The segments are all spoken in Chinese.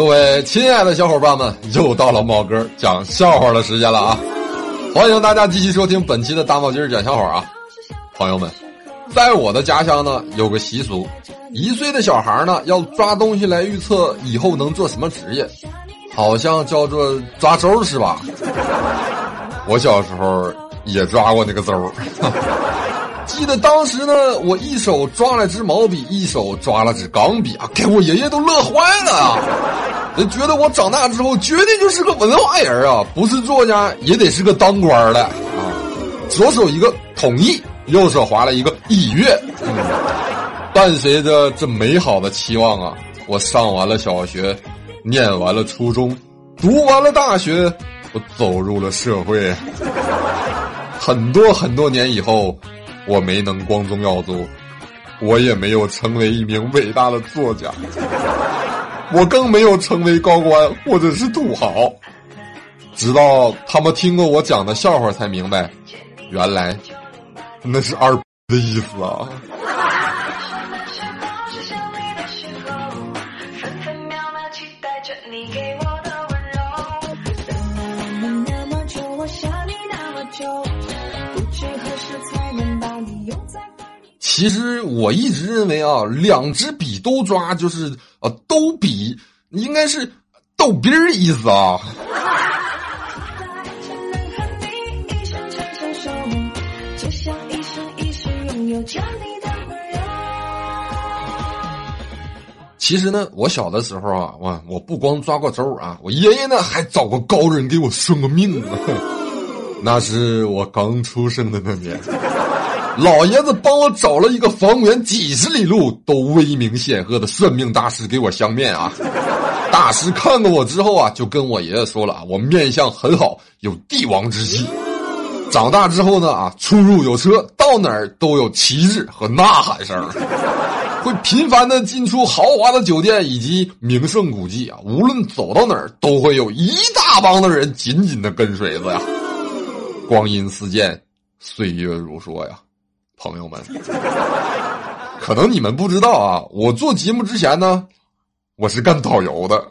各位亲爱的小伙伴们，又到了猫哥讲笑话的时间了啊！欢迎大家继续收听本期的大帽今讲笑话啊！朋友们，在我的家乡呢，有个习俗，一岁的小孩呢要抓东西来预测以后能做什么职业，好像叫做抓周是吧？我小时候也抓过那个周。记得当时呢，我一手抓了支毛笔，一手抓了支钢笔啊，给我爷爷都乐坏了啊！觉得我长大之后绝对就是个文化人啊，不是作家也得是个当官的啊！左手一个统一，右手划了一个一月。伴随着这美好的期望啊，我上完了小学，念完了初中，读完了大学，我走入了社会。很多很多年以后。我没能光宗耀祖，我也没有成为一名伟大的作家，我更没有成为高官或者是土豪。直到他们听过我讲的笑话，才明白，原来那是二的意思啊。其实我一直认为啊，两支笔都抓就是啊，都比应该是逗逼儿意思啊。其实呢，我小的时候啊，我我不光抓过周啊，我爷爷呢还找过高人给我算过命呢。那是我刚出生的那年。老爷子帮我找了一个方圆几十里路都威名显赫的算命大师给我相面啊！大师看过我之后啊，就跟我爷爷说了我面相很好，有帝王之气。长大之后呢啊，出入有车，到哪儿都有旗帜和呐喊声，会频繁的进出豪华的酒店以及名胜古迹啊。无论走到哪儿，都会有一大帮的人紧紧的跟随着呀。光阴似箭，岁月如梭呀。朋友们，可能你们不知道啊，我做节目之前呢，我是干导游的。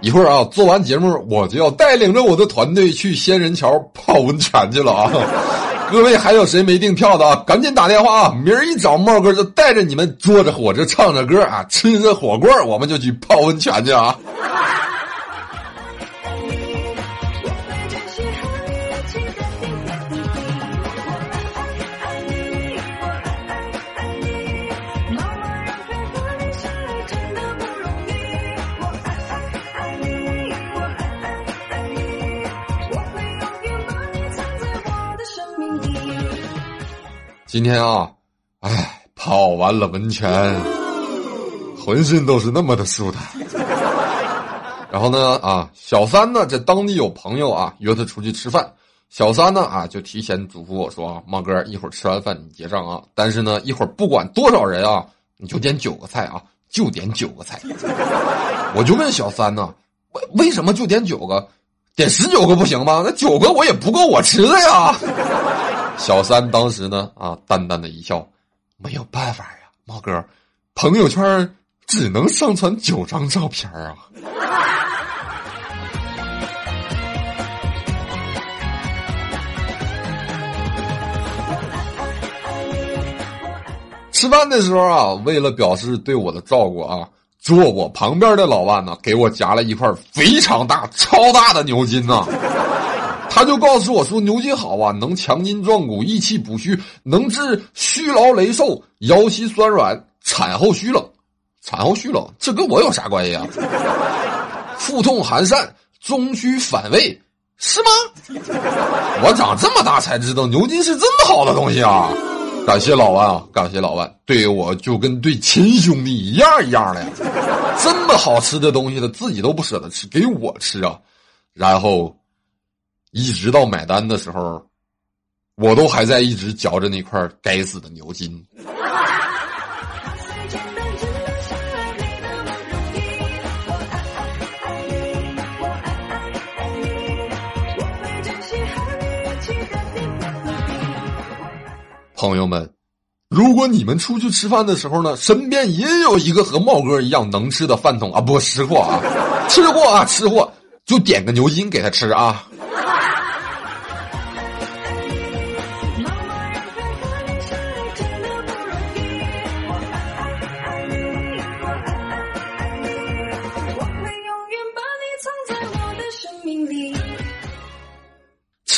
一会儿啊，做完节目我就要带领着我的团队去仙人桥泡温泉去了啊。各位还有谁没订票的啊？赶紧打电话啊！明儿一早茂哥就带着你们坐着火车唱着歌啊，吃着火锅，我们就去泡温泉去啊！今天啊，哎，泡完了温泉，浑身都是那么的舒坦。然后呢，啊，小三呢在当地有朋友啊，约他出去吃饭。小三呢啊，就提前嘱咐我说啊，猫哥，一会儿吃完饭你结账啊。但是呢，一会儿不管多少人啊，你就点九个菜啊，就点九个菜。我就问小三呢，为为什么就点九个？点十九个不行吗？那九个我也不够我吃的呀。小三当时呢，啊，淡淡的一笑，没有办法呀，猫哥，朋友圈只能上传九张照片啊。吃饭的时候啊，为了表示对我的照顾啊，坐我旁边的老万呢，给我夹了一块非常大、超大的牛筋呐。他就告诉我说：“牛筋好啊，能强筋壮骨、益气补虚，能治虚劳羸瘦、腰膝酸软、产后虚冷。产后虚冷，这跟我有啥关系啊？腹痛寒疝、中虚反胃，是吗？我长这么大才知道牛筋是这么好的东西啊！感谢老万啊，感谢老万，对我就跟对亲兄弟一样一样的呀。这么好吃的东西，他自己都不舍得吃，给我吃啊，然后。”一直到买单的时候，我都还在一直嚼着那块该死的牛筋。朋友们，如果你们出去吃饭的时候呢，身边也有一个和茂哥一样能吃的饭桶啊，不吃货啊，吃货啊，吃货，就点个牛筋给他吃啊。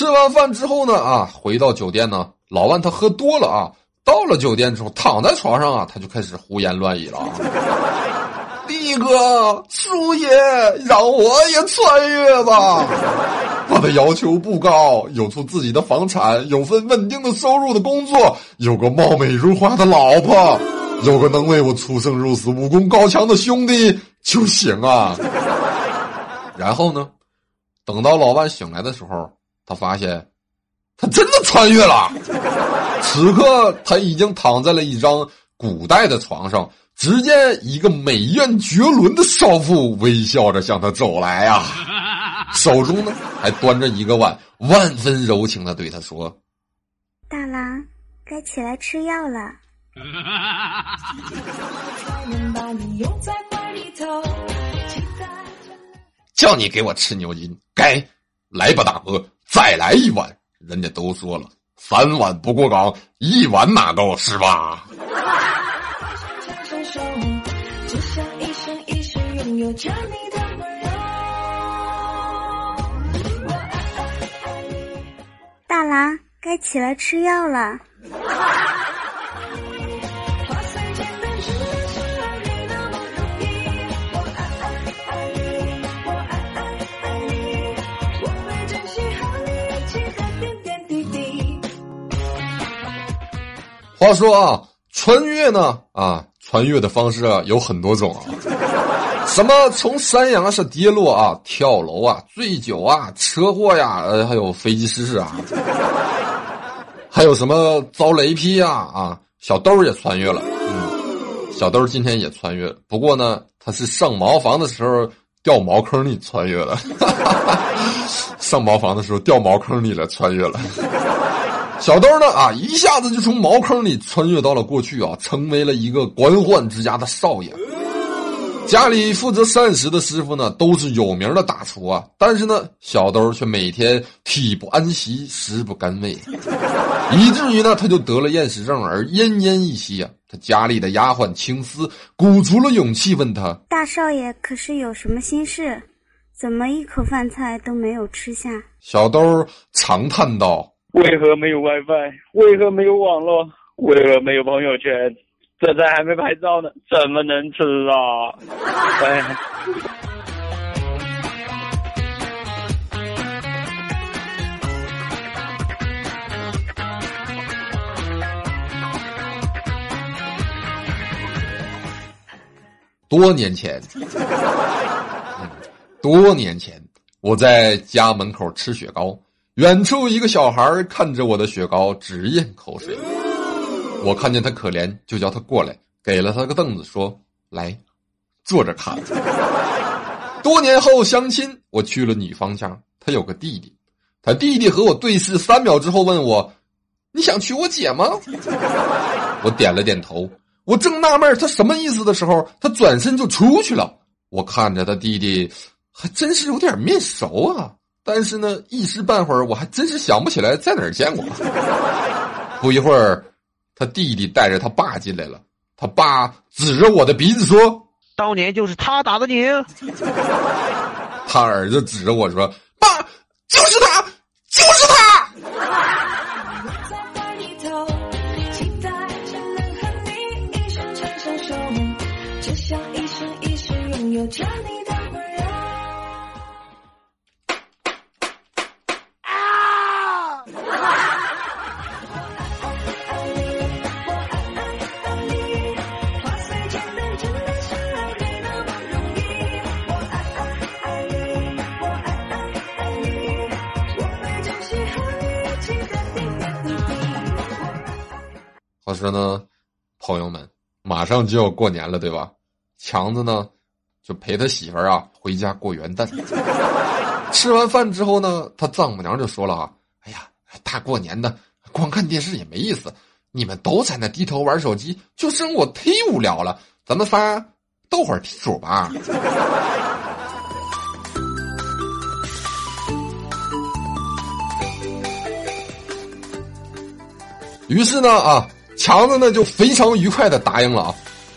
吃完饭之后呢，啊，回到酒店呢，老万他喝多了啊，到了酒店之后，躺在床上啊，他就开始胡言乱语了。啊。力哥，叔爷，让我也穿越吧！我的要求不高，有处自己的房产，有份稳定的收入的工作，有个貌美如花的老婆，有个能为我出生入死、武功高强的兄弟就行啊。然后呢，等到老万醒来的时候。他发现，他真的穿越了。此刻，他已经躺在了一张古代的床上。只见一个美艳绝伦的少妇微笑着向他走来啊，手中呢还端着一个碗，万分柔情的对他说：“大郎，该起来吃药了。”叫你给我吃牛筋，该来吧，大哥。再来一碗，人家都说了，三碗不过岗，一碗哪够是吧？大郎，该起来吃药了。话说啊，穿越呢啊，穿越的方式啊有很多种啊，什么从山崖上跌落啊、跳楼啊、醉酒啊、车祸呀，呃，还有飞机失事啊，还有什么遭雷劈啊啊，小豆也穿越了，嗯，小豆今天也穿越了，不过呢，他是上茅房的时候掉茅坑里穿越了，上茅房的时候掉茅坑里了，穿越了。小兜呢啊，一下子就从茅坑里穿越到了过去啊，成为了一个官宦之家的少爷。家里负责膳食的师傅呢，都是有名的大厨啊。但是呢，小兜却每天体不安息，食不甘味，以至于呢，他就得了厌食症而奄奄一息啊。他家里的丫鬟青丝鼓足了勇气问他：“大少爷可是有什么心事？怎么一口饭菜都没有吃下？”小兜长叹道。为何没有 WiFi？为何没有网络？为何没有朋友圈？这菜还没拍照呢，怎么能吃啊？哎，多年前，多年前，我在家门口吃雪糕。远处一个小孩看着我的雪糕直咽口水，我看见他可怜，就叫他过来，给了他个凳子，说：“来，坐着看。”多年后相亲，我去了女方家，他有个弟弟，他弟弟和我对视三秒之后问我：“你想娶我姐吗？” 我点了点头。我正纳闷他什么意思的时候，他转身就出去了。我看着他弟弟，还真是有点面熟啊。但是呢，一时半会儿我还真是想不起来在哪儿见过。不一会儿，他弟弟带着他爸进来了，他爸指着我的鼻子说：“当年就是他打的你。”他儿子指着我说：“爸，就是他，就是他。”我说呢，朋友们，马上就要过年了，对吧？强子呢，就陪他媳妇儿啊回家过元旦。吃完饭之后呢，他丈母娘就说了啊：“哎呀，大过年的，光看电视也没意思，你们都在那低头玩手机，就剩我忒无聊了。咱们仨斗会儿地主吧。于是呢，啊，强子呢就非常愉快的答应了啊。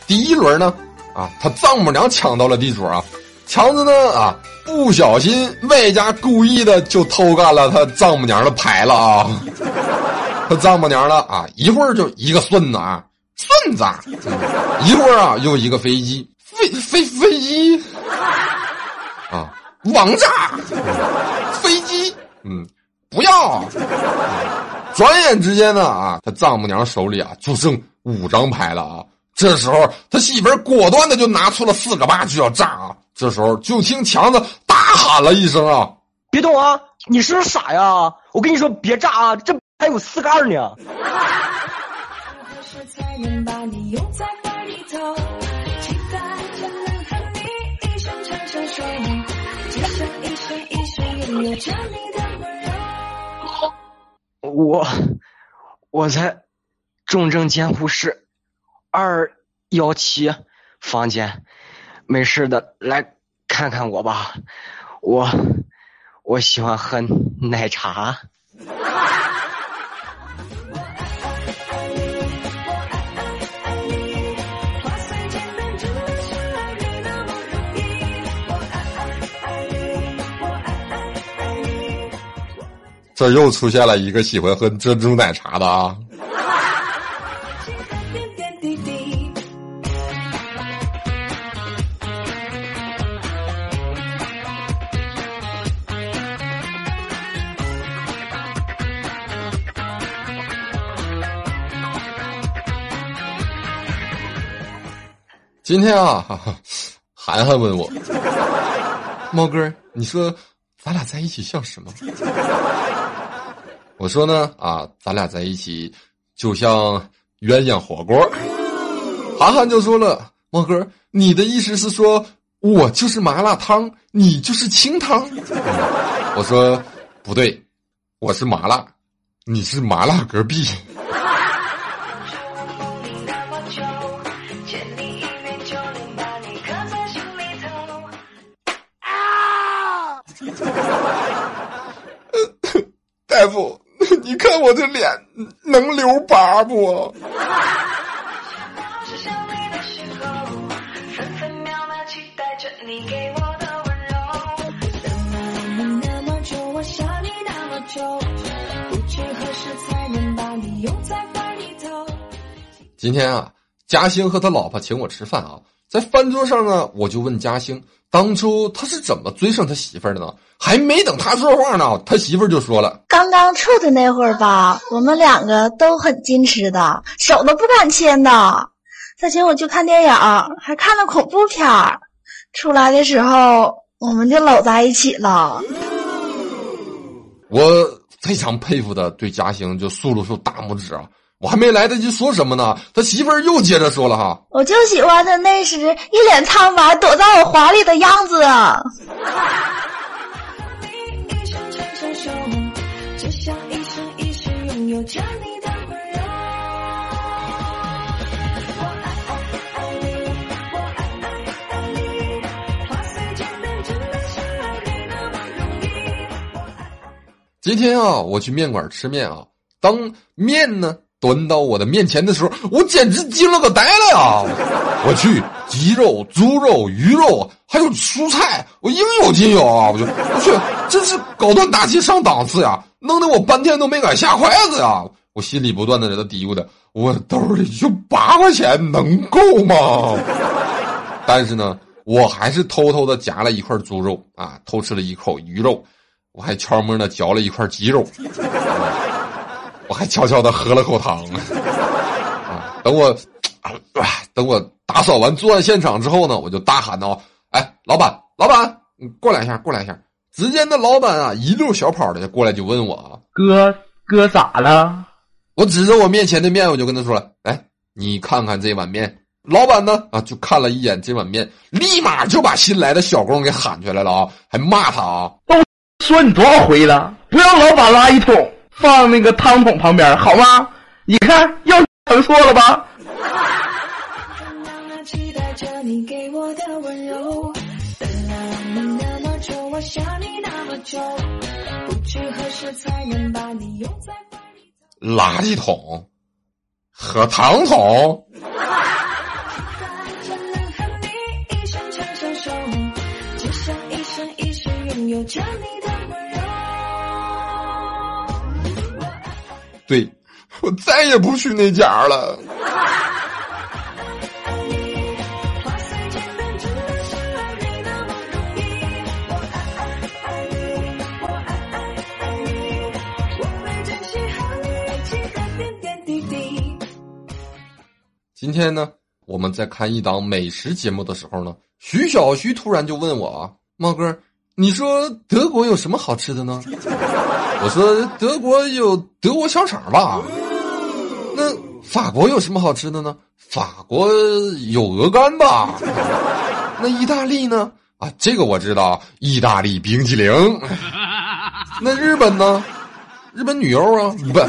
第一轮呢，啊，他丈母娘抢到了地主啊，强子呢，啊，不小心外加故意的就偷干了他丈母娘的牌了啊。他丈母娘了啊，一会儿就一个顺子啊，顺子，一会儿啊又一个飞机，飞飞飞机，啊，王炸，飞机，嗯，不要。转眼之间呢，啊，他丈母娘手里啊就剩五张牌了啊。这时候他媳妇儿果断的就拿出了四个八就要炸啊。这时候就听强子大喊了一声啊：“别动啊！你是不是傻呀？我跟你说别炸啊！这还有四个二呢。”我，我在重症监护室二幺七房间，没事的来看看我吧。我我喜欢喝奶茶。这又出现了一个喜欢喝珍珠奶茶的啊！今天啊，涵涵问我，猫哥，你说咱俩在一起像什么？我说呢，啊，咱俩在一起就像鸳鸯火锅。涵涵就说了：“猫哥，你的意思是说我就是麻辣烫，你就是清汤？” 我说：“不对，我是麻辣，你是麻辣隔壁。”大夫。你看我这脸能留疤不？今天啊，嘉兴和他老婆请我吃饭啊，在饭桌上呢，我就问嘉兴。当初他是怎么追上他媳妇儿的呢？还没等他说话呢，他媳妇儿就说了：“刚刚处的那会儿吧，我们两个都很矜持的，手都不敢牵的。再请我去看电影，还看了恐怖片儿。出来的时候，我们就搂在一起了。”我非常佩服的对嘉兴就竖了竖大拇指啊。我还没来得及说什么呢，他媳妇儿又接着说了哈，我就喜欢他那时一脸苍白躲在我怀里的样子。今天啊，我去面馆吃面啊，当面呢。端到我的面前的时候，我简直惊了个呆了呀！我去，鸡肉、猪肉、鱼肉，还有蔬菜，我应有尽有啊！我就我去，真是高端大气上档次呀！弄得我半天都没敢下筷子呀！我心里不断的在那嘀咕的，我兜里就八块钱，能够吗？但是呢，我还是偷偷的夹了一块猪肉啊，偷吃了一口鱼肉，我还悄摸的嚼了一块鸡肉。我还悄悄的喝了口汤，啊！等我，啊！等我打扫完作案现场之后呢，我就大喊道：“哎，老板，老板，你过来一下，过来一下！”只见那老板啊，一溜小跑的过来就问我：“啊，哥，哥咋了？”我指着我面前的面，我就跟他说了：“哎，你看看这碗面。”老板呢，啊，就看了一眼这碗面，立马就把新来的小工给喊出来了啊，还骂他啊：“都说你多少回了，不让老板拉一桶。”放那个汤桶旁边好吗？你看又整错了吧？垃圾桶和糖桶。我再也不去那家了。今天呢，我们在看一档美食节目的时候呢，徐小徐突然就问我啊，猫哥，你说德国有什么好吃的呢？我说德国有德国香肠吧。那法国有什么好吃的呢？法国有鹅肝吧。那意大利呢？啊，这个我知道，意大利冰淇淋。那日本呢？日本女优啊，不，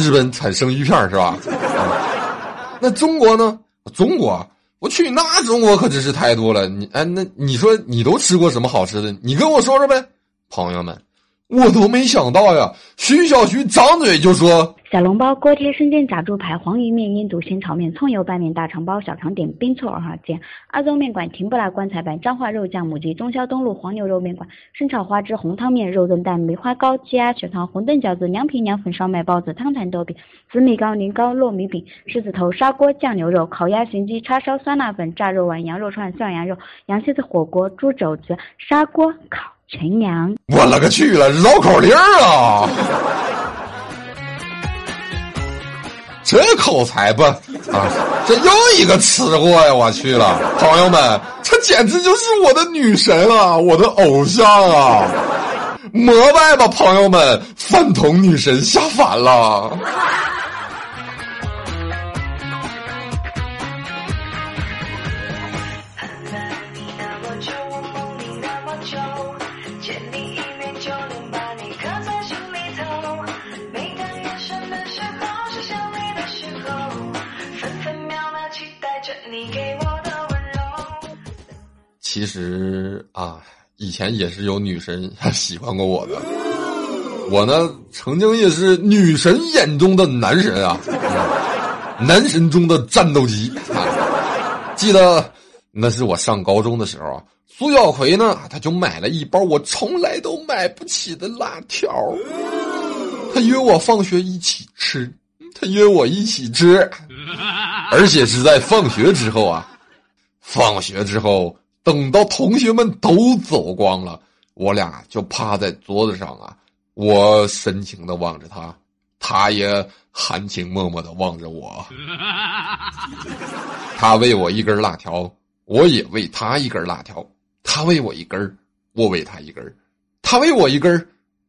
日本产生鱼片是吧？那中国呢？中国，我去，那中国可真是太多了。你哎，那你说你都吃过什么好吃的？你跟我说说呗，朋友们。我都没想到呀！徐小徐张嘴就说：“小笼包、锅贴、生煎、炸猪排、黄鱼面、印度鲜炒面、葱油拌面、大肠包、小肠点、冰醋二号煎、阿宗面馆、甜不辣棺材板、彰化肉酱母鸡、中消东路黄牛肉面馆、生炒花枝、红汤面、肉炖蛋、梅花糕、鸡鸭血汤、馄饨饺子、凉皮、凉粉、烧麦包子、汤坛豆饼、紫米糕、年糕、糯米饼、狮子头、砂锅酱牛肉、烤鸭、咸鸡、叉烧、酸辣粉、炸肉丸、羊肉串、涮羊肉、羊蝎子火锅、猪肘子、砂锅烤。”全羊，我勒个去了，绕口令啊！这口才不啊，这又一个吃货呀！我去了，朋友们，这简直就是我的女神啊，我的偶像啊！膜拜吧，朋友们，饭桶女神下凡了。其实啊，以前也是有女神喜欢过我的。我呢，曾经也是女神眼中的男神啊，男神中的战斗机啊。记得那是我上高中的时候啊，苏小葵呢，他就买了一包我从来都买不起的辣条，他约我放学一起吃，他约我一起吃，而且是在放学之后啊，放学之后。等到同学们都走光了，我俩就趴在桌子上啊，我深情的望着他，他也含情脉脉的望着我。他喂我一根辣条，我也喂他一根辣条。他喂我一根我喂他一根他喂我一根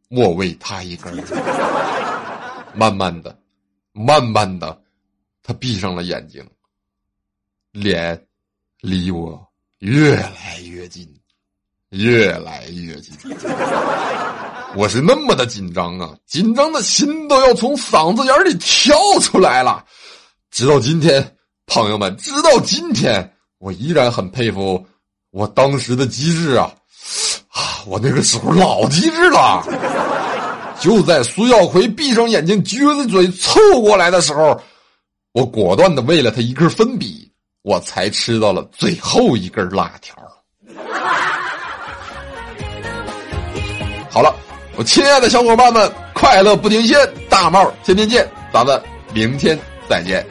我喂他一根 慢慢的，慢慢的，他闭上了眼睛，脸离我。越来越近，越来越近，我是那么的紧张啊，紧张的心都要从嗓子眼里跳出来了。直到今天，朋友们，直到今天，我依然很佩服我当时的机智啊！啊，我那个时候老机智了。就在苏耀奎闭上眼睛、撅着嘴凑过来的时候，我果断的喂了他一根粉笔。我才吃到了最后一根辣条。好了，我亲爱的小伙伴们，快乐不停歇，大帽天天见，咱们明天再见。